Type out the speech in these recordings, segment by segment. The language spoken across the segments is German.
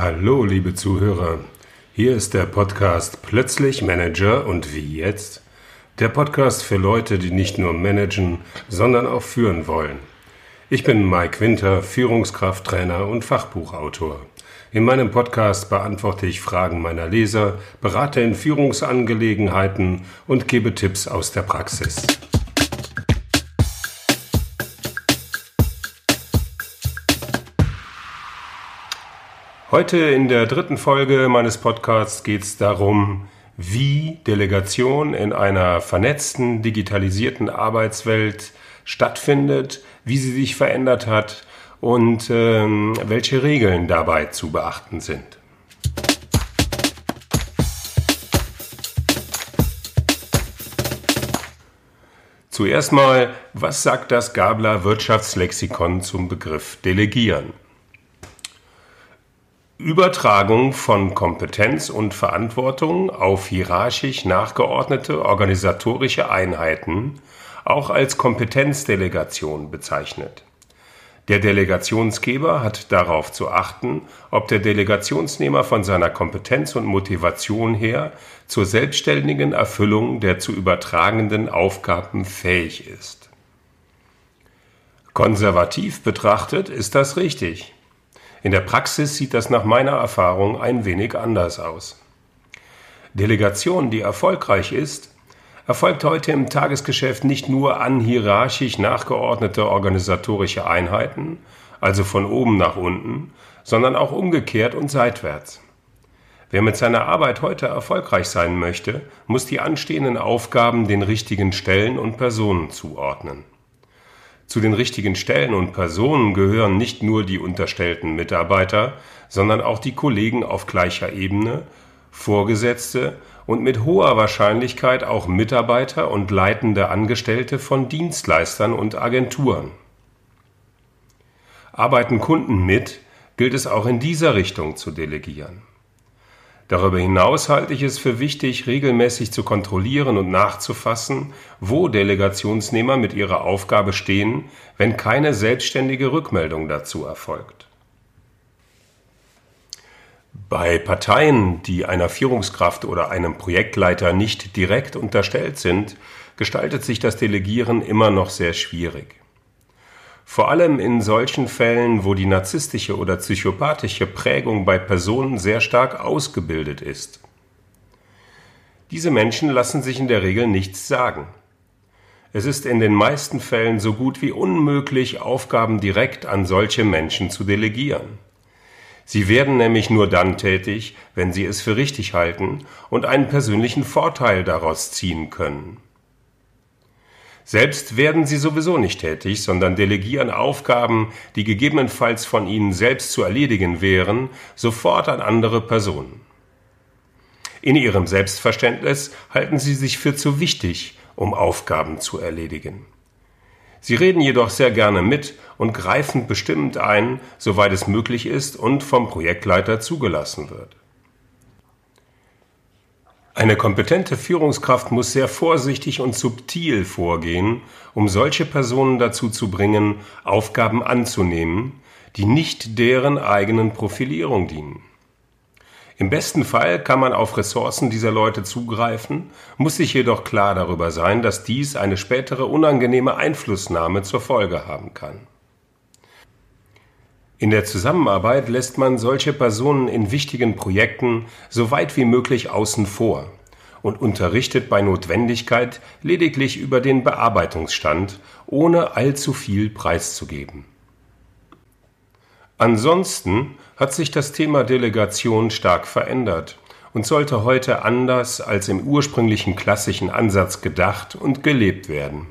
Hallo, liebe Zuhörer. Hier ist der Podcast Plötzlich Manager und wie jetzt? Der Podcast für Leute, die nicht nur managen, sondern auch führen wollen. Ich bin Mike Winter, Führungskrafttrainer und Fachbuchautor. In meinem Podcast beantworte ich Fragen meiner Leser, berate in Führungsangelegenheiten und gebe Tipps aus der Praxis. Heute in der dritten Folge meines Podcasts geht es darum, wie Delegation in einer vernetzten, digitalisierten Arbeitswelt stattfindet, wie sie sich verändert hat und ähm, welche Regeln dabei zu beachten sind. Zuerst mal, was sagt das Gabler Wirtschaftslexikon zum Begriff Delegieren? Übertragung von Kompetenz und Verantwortung auf hierarchisch nachgeordnete organisatorische Einheiten, auch als Kompetenzdelegation bezeichnet. Der Delegationsgeber hat darauf zu achten, ob der Delegationsnehmer von seiner Kompetenz und Motivation her zur selbstständigen Erfüllung der zu übertragenden Aufgaben fähig ist. Konservativ betrachtet ist das richtig. In der Praxis sieht das nach meiner Erfahrung ein wenig anders aus. Delegation, die erfolgreich ist, erfolgt heute im Tagesgeschäft nicht nur an hierarchisch nachgeordnete organisatorische Einheiten, also von oben nach unten, sondern auch umgekehrt und seitwärts. Wer mit seiner Arbeit heute erfolgreich sein möchte, muss die anstehenden Aufgaben den richtigen Stellen und Personen zuordnen. Zu den richtigen Stellen und Personen gehören nicht nur die unterstellten Mitarbeiter, sondern auch die Kollegen auf gleicher Ebene, Vorgesetzte und mit hoher Wahrscheinlichkeit auch Mitarbeiter und leitende Angestellte von Dienstleistern und Agenturen. Arbeiten Kunden mit, gilt es auch in dieser Richtung zu delegieren. Darüber hinaus halte ich es für wichtig, regelmäßig zu kontrollieren und nachzufassen, wo Delegationsnehmer mit ihrer Aufgabe stehen, wenn keine selbstständige Rückmeldung dazu erfolgt. Bei Parteien, die einer Führungskraft oder einem Projektleiter nicht direkt unterstellt sind, gestaltet sich das Delegieren immer noch sehr schwierig. Vor allem in solchen Fällen, wo die narzisstische oder psychopathische Prägung bei Personen sehr stark ausgebildet ist. Diese Menschen lassen sich in der Regel nichts sagen. Es ist in den meisten Fällen so gut wie unmöglich, Aufgaben direkt an solche Menschen zu delegieren. Sie werden nämlich nur dann tätig, wenn sie es für richtig halten und einen persönlichen Vorteil daraus ziehen können. Selbst werden sie sowieso nicht tätig, sondern delegieren Aufgaben, die gegebenenfalls von ihnen selbst zu erledigen wären, sofort an andere Personen. In ihrem Selbstverständnis halten sie sich für zu wichtig, um Aufgaben zu erledigen. Sie reden jedoch sehr gerne mit und greifen bestimmt ein, soweit es möglich ist und vom Projektleiter zugelassen wird. Eine kompetente Führungskraft muss sehr vorsichtig und subtil vorgehen, um solche Personen dazu zu bringen, Aufgaben anzunehmen, die nicht deren eigenen Profilierung dienen. Im besten Fall kann man auf Ressourcen dieser Leute zugreifen, muss sich jedoch klar darüber sein, dass dies eine spätere unangenehme Einflussnahme zur Folge haben kann. In der Zusammenarbeit lässt man solche Personen in wichtigen Projekten so weit wie möglich außen vor und unterrichtet bei Notwendigkeit lediglich über den Bearbeitungsstand, ohne allzu viel preiszugeben. Ansonsten hat sich das Thema Delegation stark verändert und sollte heute anders als im ursprünglichen klassischen Ansatz gedacht und gelebt werden.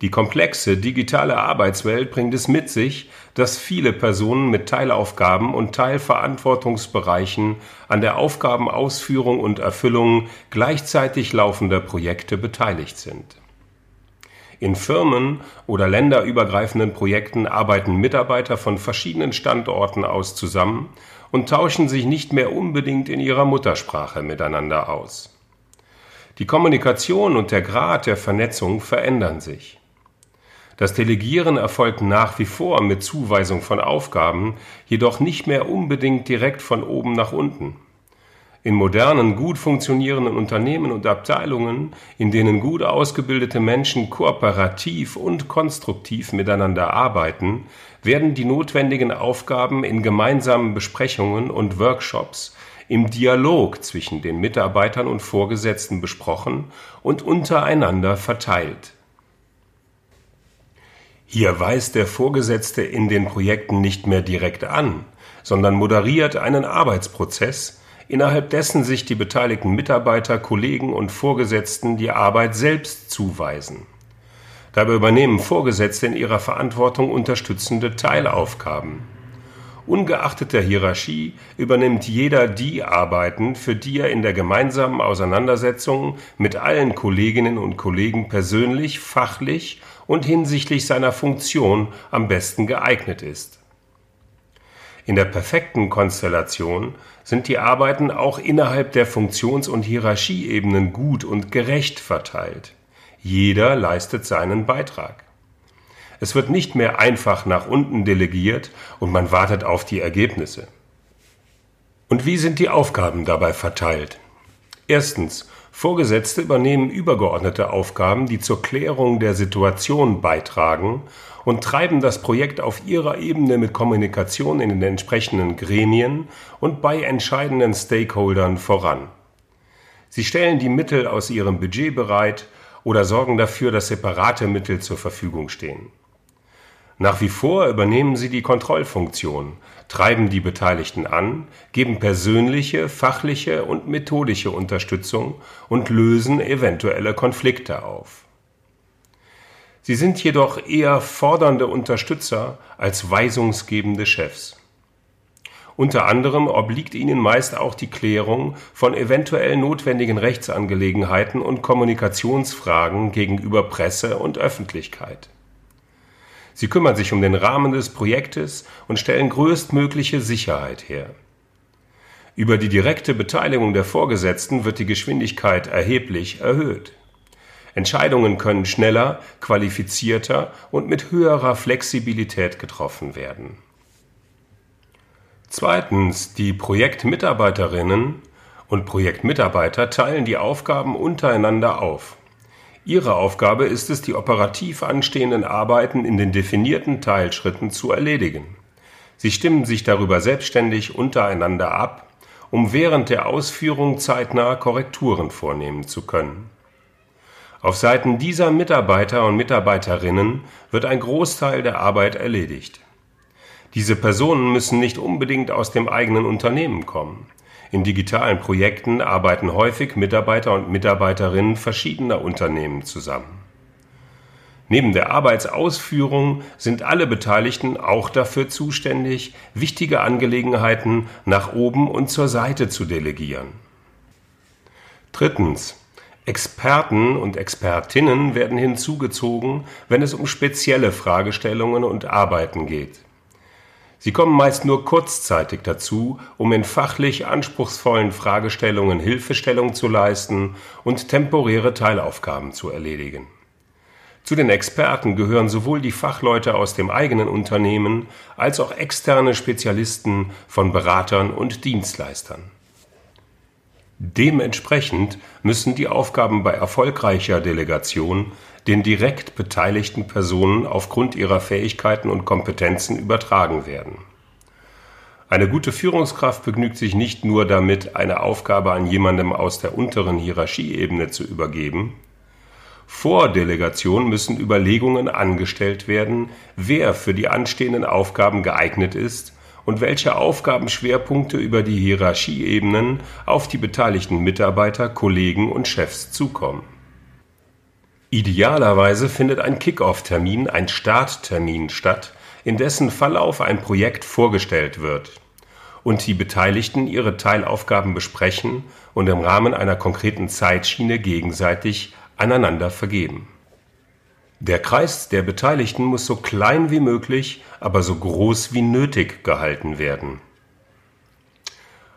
Die komplexe digitale Arbeitswelt bringt es mit sich, dass viele Personen mit Teilaufgaben und Teilverantwortungsbereichen an der Aufgabenausführung und Erfüllung gleichzeitig laufender Projekte beteiligt sind. In Firmen oder länderübergreifenden Projekten arbeiten Mitarbeiter von verschiedenen Standorten aus zusammen und tauschen sich nicht mehr unbedingt in ihrer Muttersprache miteinander aus. Die Kommunikation und der Grad der Vernetzung verändern sich. Das Delegieren erfolgt nach wie vor mit Zuweisung von Aufgaben, jedoch nicht mehr unbedingt direkt von oben nach unten. In modernen, gut funktionierenden Unternehmen und Abteilungen, in denen gut ausgebildete Menschen kooperativ und konstruktiv miteinander arbeiten, werden die notwendigen Aufgaben in gemeinsamen Besprechungen und Workshops im Dialog zwischen den Mitarbeitern und Vorgesetzten besprochen und untereinander verteilt. Hier weist der Vorgesetzte in den Projekten nicht mehr direkt an, sondern moderiert einen Arbeitsprozess, innerhalb dessen sich die beteiligten Mitarbeiter, Kollegen und Vorgesetzten die Arbeit selbst zuweisen. Dabei übernehmen Vorgesetzte in ihrer Verantwortung unterstützende Teilaufgaben. Ungeachtet der Hierarchie übernimmt jeder die Arbeiten, für die er in der gemeinsamen Auseinandersetzung mit allen Kolleginnen und Kollegen persönlich, fachlich und hinsichtlich seiner Funktion am besten geeignet ist. In der perfekten Konstellation sind die Arbeiten auch innerhalb der Funktions- und Hierarchieebenen gut und gerecht verteilt. Jeder leistet seinen Beitrag. Es wird nicht mehr einfach nach unten delegiert und man wartet auf die Ergebnisse. Und wie sind die Aufgaben dabei verteilt? Erstens, Vorgesetzte übernehmen übergeordnete Aufgaben, die zur Klärung der Situation beitragen und treiben das Projekt auf ihrer Ebene mit Kommunikation in den entsprechenden Gremien und bei entscheidenden Stakeholdern voran. Sie stellen die Mittel aus ihrem Budget bereit oder sorgen dafür, dass separate Mittel zur Verfügung stehen. Nach wie vor übernehmen sie die Kontrollfunktion, treiben die Beteiligten an, geben persönliche, fachliche und methodische Unterstützung und lösen eventuelle Konflikte auf. Sie sind jedoch eher fordernde Unterstützer als weisungsgebende Chefs. Unter anderem obliegt ihnen meist auch die Klärung von eventuell notwendigen Rechtsangelegenheiten und Kommunikationsfragen gegenüber Presse und Öffentlichkeit. Sie kümmern sich um den Rahmen des Projektes und stellen größtmögliche Sicherheit her. Über die direkte Beteiligung der Vorgesetzten wird die Geschwindigkeit erheblich erhöht. Entscheidungen können schneller, qualifizierter und mit höherer Flexibilität getroffen werden. Zweitens, die Projektmitarbeiterinnen und Projektmitarbeiter teilen die Aufgaben untereinander auf. Ihre Aufgabe ist es, die operativ anstehenden Arbeiten in den definierten Teilschritten zu erledigen. Sie stimmen sich darüber selbstständig untereinander ab, um während der Ausführung zeitnah Korrekturen vornehmen zu können. Auf Seiten dieser Mitarbeiter und Mitarbeiterinnen wird ein Großteil der Arbeit erledigt. Diese Personen müssen nicht unbedingt aus dem eigenen Unternehmen kommen. In digitalen Projekten arbeiten häufig Mitarbeiter und Mitarbeiterinnen verschiedener Unternehmen zusammen. Neben der Arbeitsausführung sind alle Beteiligten auch dafür zuständig, wichtige Angelegenheiten nach oben und zur Seite zu delegieren. Drittens. Experten und Expertinnen werden hinzugezogen, wenn es um spezielle Fragestellungen und Arbeiten geht. Sie kommen meist nur kurzzeitig dazu, um in fachlich anspruchsvollen Fragestellungen Hilfestellung zu leisten und temporäre Teilaufgaben zu erledigen. Zu den Experten gehören sowohl die Fachleute aus dem eigenen Unternehmen als auch externe Spezialisten von Beratern und Dienstleistern. Dementsprechend müssen die Aufgaben bei erfolgreicher Delegation den direkt beteiligten Personen aufgrund ihrer Fähigkeiten und Kompetenzen übertragen werden. Eine gute Führungskraft begnügt sich nicht nur damit, eine Aufgabe an jemandem aus der unteren Hierarchieebene zu übergeben. Vor Delegation müssen Überlegungen angestellt werden, wer für die anstehenden Aufgaben geeignet ist und welche Aufgabenschwerpunkte über die Hierarchieebenen auf die beteiligten Mitarbeiter, Kollegen und Chefs zukommen. Idealerweise findet ein Kick-off-Termin, ein Starttermin statt, in dessen Verlauf ein Projekt vorgestellt wird und die Beteiligten ihre Teilaufgaben besprechen und im Rahmen einer konkreten Zeitschiene gegenseitig aneinander vergeben. Der Kreis der Beteiligten muss so klein wie möglich, aber so groß wie nötig gehalten werden.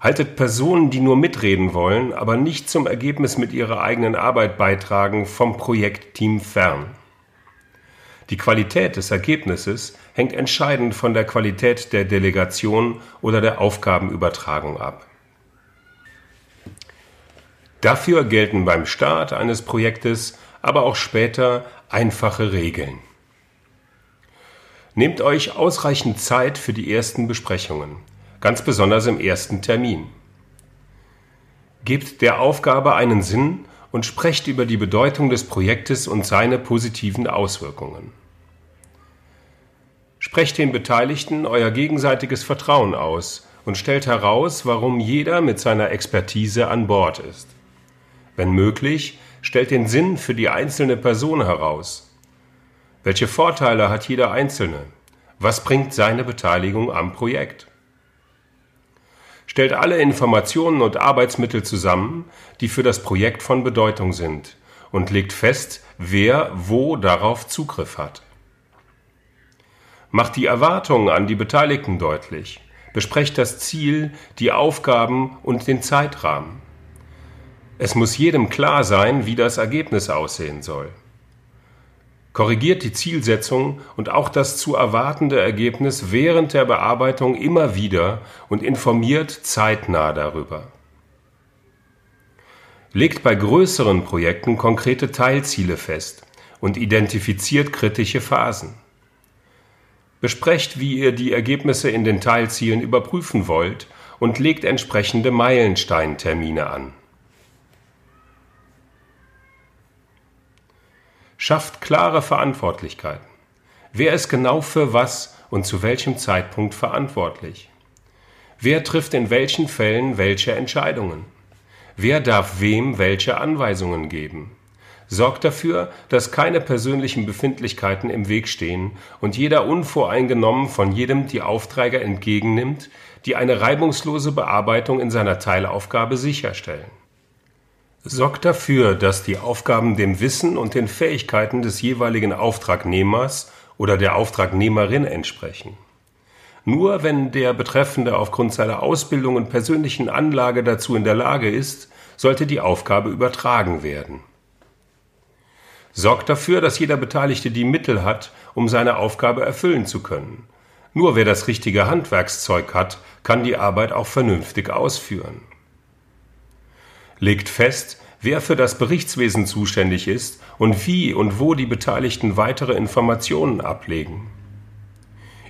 Haltet Personen, die nur mitreden wollen, aber nicht zum Ergebnis mit ihrer eigenen Arbeit beitragen, vom Projektteam fern. Die Qualität des Ergebnisses hängt entscheidend von der Qualität der Delegation oder der Aufgabenübertragung ab. Dafür gelten beim Start eines Projektes aber auch später einfache Regeln. Nehmt euch ausreichend Zeit für die ersten Besprechungen, ganz besonders im ersten Termin. Gebt der Aufgabe einen Sinn und sprecht über die Bedeutung des Projektes und seine positiven Auswirkungen. Sprecht den Beteiligten euer gegenseitiges Vertrauen aus und stellt heraus, warum jeder mit seiner Expertise an Bord ist. Wenn möglich, stellt den Sinn für die einzelne Person heraus. Welche Vorteile hat jeder Einzelne? Was bringt seine Beteiligung am Projekt? stellt alle Informationen und Arbeitsmittel zusammen, die für das Projekt von Bedeutung sind, und legt fest, wer wo darauf Zugriff hat. Macht die Erwartungen an die Beteiligten deutlich, besprecht das Ziel, die Aufgaben und den Zeitrahmen. Es muss jedem klar sein, wie das Ergebnis aussehen soll korrigiert die Zielsetzung und auch das zu erwartende Ergebnis während der Bearbeitung immer wieder und informiert zeitnah darüber. Legt bei größeren Projekten konkrete Teilziele fest und identifiziert kritische Phasen. Besprecht, wie ihr die Ergebnisse in den Teilzielen überprüfen wollt und legt entsprechende Meilensteintermine an. Schafft klare Verantwortlichkeiten. Wer ist genau für was und zu welchem Zeitpunkt verantwortlich? Wer trifft in welchen Fällen welche Entscheidungen? Wer darf wem welche Anweisungen geben? Sorgt dafür, dass keine persönlichen Befindlichkeiten im Weg stehen und jeder unvoreingenommen von jedem die Aufträge entgegennimmt, die eine reibungslose Bearbeitung in seiner Teilaufgabe sicherstellen. Sorgt dafür, dass die Aufgaben dem Wissen und den Fähigkeiten des jeweiligen Auftragnehmers oder der Auftragnehmerin entsprechen. Nur wenn der Betreffende aufgrund seiner Ausbildung und persönlichen Anlage dazu in der Lage ist, sollte die Aufgabe übertragen werden. Sorgt dafür, dass jeder Beteiligte die Mittel hat, um seine Aufgabe erfüllen zu können. Nur wer das richtige Handwerkszeug hat, kann die Arbeit auch vernünftig ausführen legt fest, wer für das Berichtswesen zuständig ist und wie und wo die Beteiligten weitere Informationen ablegen.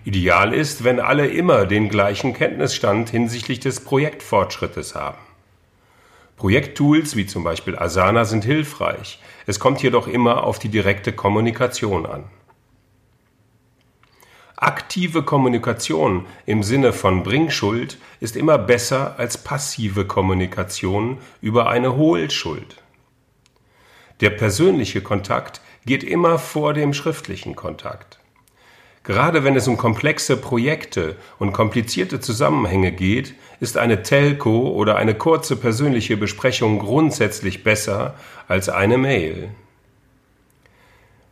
Ideal ist, wenn alle immer den gleichen Kenntnisstand hinsichtlich des Projektfortschrittes haben. Projekttools wie zum Beispiel Asana sind hilfreich, es kommt jedoch immer auf die direkte Kommunikation an. Aktive Kommunikation im Sinne von Bringschuld ist immer besser als passive Kommunikation über eine Hohlschuld. Der persönliche Kontakt geht immer vor dem schriftlichen Kontakt. Gerade wenn es um komplexe Projekte und komplizierte Zusammenhänge geht, ist eine Telco oder eine kurze persönliche Besprechung grundsätzlich besser als eine Mail.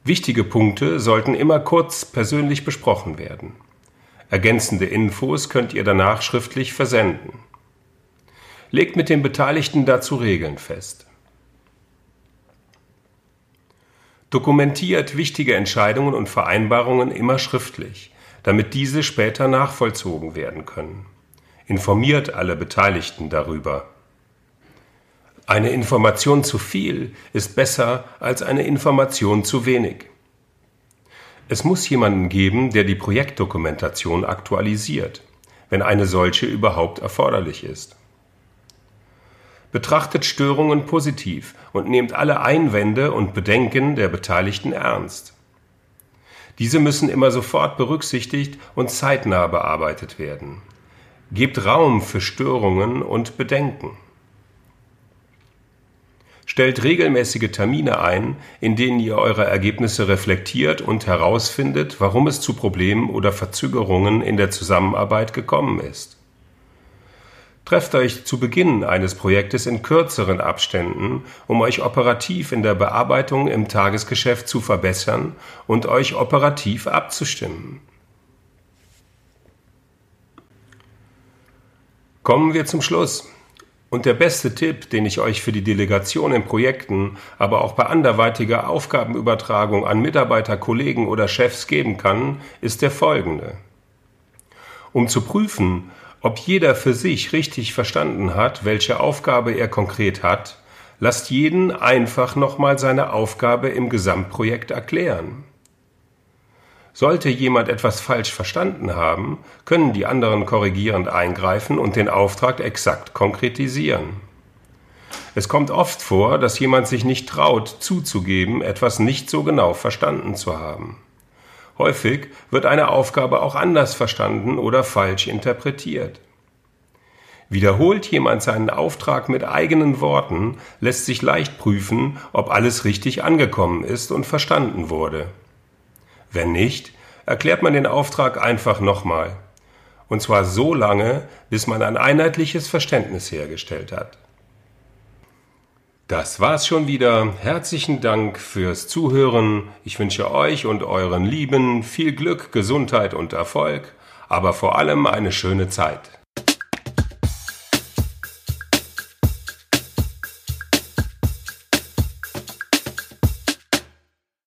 Wichtige Punkte sollten immer kurz persönlich besprochen werden. Ergänzende Infos könnt ihr danach schriftlich versenden. Legt mit den Beteiligten dazu Regeln fest. Dokumentiert wichtige Entscheidungen und Vereinbarungen immer schriftlich, damit diese später nachvollzogen werden können. Informiert alle Beteiligten darüber. Eine Information zu viel ist besser als eine Information zu wenig. Es muss jemanden geben, der die Projektdokumentation aktualisiert, wenn eine solche überhaupt erforderlich ist. Betrachtet Störungen positiv und nehmt alle Einwände und Bedenken der Beteiligten ernst. Diese müssen immer sofort berücksichtigt und zeitnah bearbeitet werden. Gebt Raum für Störungen und Bedenken. Stellt regelmäßige Termine ein, in denen ihr eure Ergebnisse reflektiert und herausfindet, warum es zu Problemen oder Verzögerungen in der Zusammenarbeit gekommen ist. Trefft euch zu Beginn eines Projektes in kürzeren Abständen, um euch operativ in der Bearbeitung im Tagesgeschäft zu verbessern und euch operativ abzustimmen. Kommen wir zum Schluss. Und der beste Tipp, den ich euch für die Delegation in Projekten, aber auch bei anderweitiger Aufgabenübertragung an Mitarbeiter, Kollegen oder Chefs geben kann, ist der folgende. Um zu prüfen, ob jeder für sich richtig verstanden hat, welche Aufgabe er konkret hat, lasst jeden einfach nochmal seine Aufgabe im Gesamtprojekt erklären. Sollte jemand etwas falsch verstanden haben, können die anderen korrigierend eingreifen und den Auftrag exakt konkretisieren. Es kommt oft vor, dass jemand sich nicht traut, zuzugeben, etwas nicht so genau verstanden zu haben. Häufig wird eine Aufgabe auch anders verstanden oder falsch interpretiert. Wiederholt jemand seinen Auftrag mit eigenen Worten, lässt sich leicht prüfen, ob alles richtig angekommen ist und verstanden wurde. Wenn nicht, erklärt man den Auftrag einfach nochmal. Und zwar so lange, bis man ein einheitliches Verständnis hergestellt hat. Das war's schon wieder. Herzlichen Dank fürs Zuhören. Ich wünsche euch und euren Lieben viel Glück, Gesundheit und Erfolg, aber vor allem eine schöne Zeit.